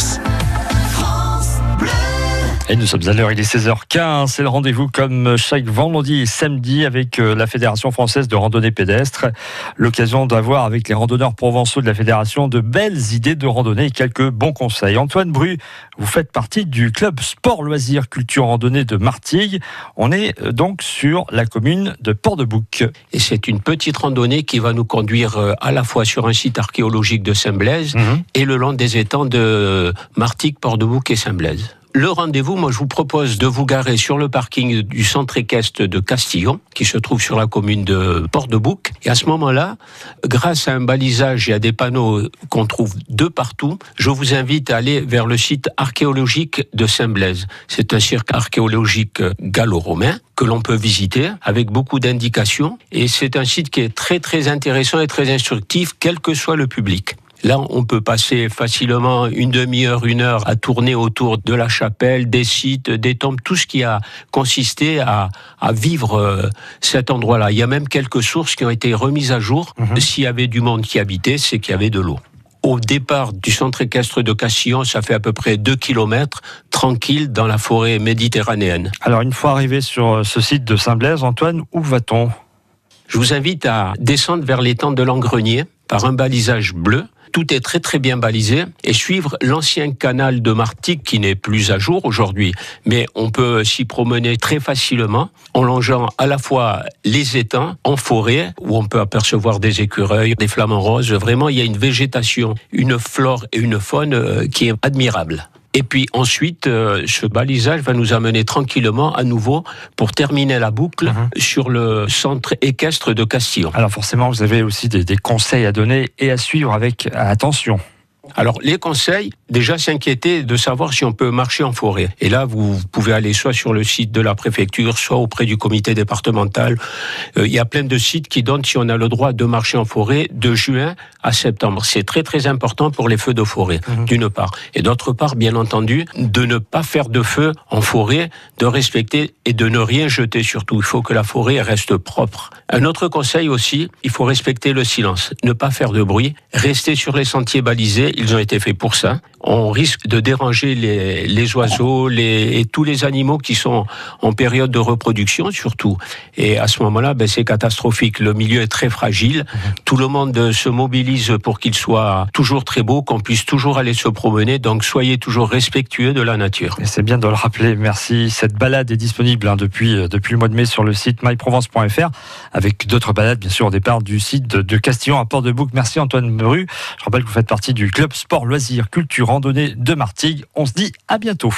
House. Et nous sommes à l'heure, il est 16h15. C'est le rendez-vous comme chaque vendredi et samedi avec euh, la Fédération française de randonnée pédestre. L'occasion d'avoir avec les randonneurs provençaux de la Fédération de belles idées de randonnée et quelques bons conseils. Antoine Bru, vous faites partie du club sport loisirs culture randonnée de Martigues. On est euh, donc sur la commune de Port-de-Bouc. Et c'est une petite randonnée qui va nous conduire euh, à la fois sur un site archéologique de Saint-Blaise Mhm. et le long des étangs de Martigues, Port-de-Bouc et Saint-Blaise. Le rendez-vous, moi, je vous propose de vous garer sur le parking du centre équestre de Castillon, qui se trouve sur la commune de Port-de-Bouc. Et à ce moment-là, grâce à un balisage et à des panneaux qu'on trouve de partout, je vous invite à aller vers le site archéologique de Saint-Blaise. C'est un cirque archéologique gallo-romain que l'on peut visiter avec beaucoup d'indications. Et c'est un site qui est très, très intéressant et très instructif, quel que soit le public. Là, on peut passer facilement une demi-heure, une heure à tourner autour de la chapelle, des sites, des tombes, tout ce qui a consisté à, à vivre euh, cet endroit-là. Il y a même quelques sources qui ont été remises à jour. S'il y avait du monde qui habitait, c'est qu'il y avait de l'eau. Au départ du centre équestre de Castillon, ça fait à peu près 2 kilomètres, tranquille, dans la forêt méditerranéenne. Alors une fois arrivé sur euh, ce site de Saint-Blaise, Antoine, où va-t-on? Je vous invite à descendre vers l'étang de l'Engrenier par un balisage bleu. Tout est très très bien balisé et suivre l'ancien canal de Martigues qui n'est plus à jour aujourd'hui, mais on peut s'y promener très facilement en longeant à la fois les étangs en forêt où on peut apercevoir des écureuils, des flamants roses. Vraiment, il y a une végétation, une flore et une faune euh, qui est admirable. Et puis ensuite, euh, ce balisage va nous amener tranquillement à nouveau pour terminer la boucle sur le centre équestre de Castillon. Alors forcément, vous avez aussi des, des conseils à donner et à suivre avec attention. Alors, les conseils, déjà s'inquiéter de savoir si on peut marcher en forêt. Et là, vous pouvez aller soit sur le site de la préfecture, soit auprès du comité départemental. Euh, il y a plein de sites qui donnent si on a le droit de marcher en forêt de juin à septembre. C'est très, très important pour les feux de forêt, d'une part. Et d'autre part, bien entendu, de ne pas faire de feu en forêt, de respecter et de ne rien jeter surtout. Il faut que la forêt reste propre. Un autre conseil aussi, il faut respecter le silence, ne pas faire de bruit, rester sur les sentiers balisés, ils ont été faits pour ça. On risque de déranger les, les oiseaux les, et tous les animaux qui sont en période de reproduction surtout. Et à ce moment-là, ben, c'est catastrophique. Le milieu est très fragile. Tout le monde se mobilise pour qu'il soit toujours très beau, qu'on puisse toujours aller se promener. Donc soyez toujours respectueux de la nature. Et c'est bien de le rappeler, merci. Cette balade est disponible hein, depuis, euh, depuis le mois de mai sur le site myprovence.fr avec d'autres balades, bien sûr, au départ du site de, de Castillon à Port-de-Bouc. Merci Antoine Bru. Je rappelle que vous faites partie du club sport loisirs culture randonnée de Martigues. On se dit à bientôt.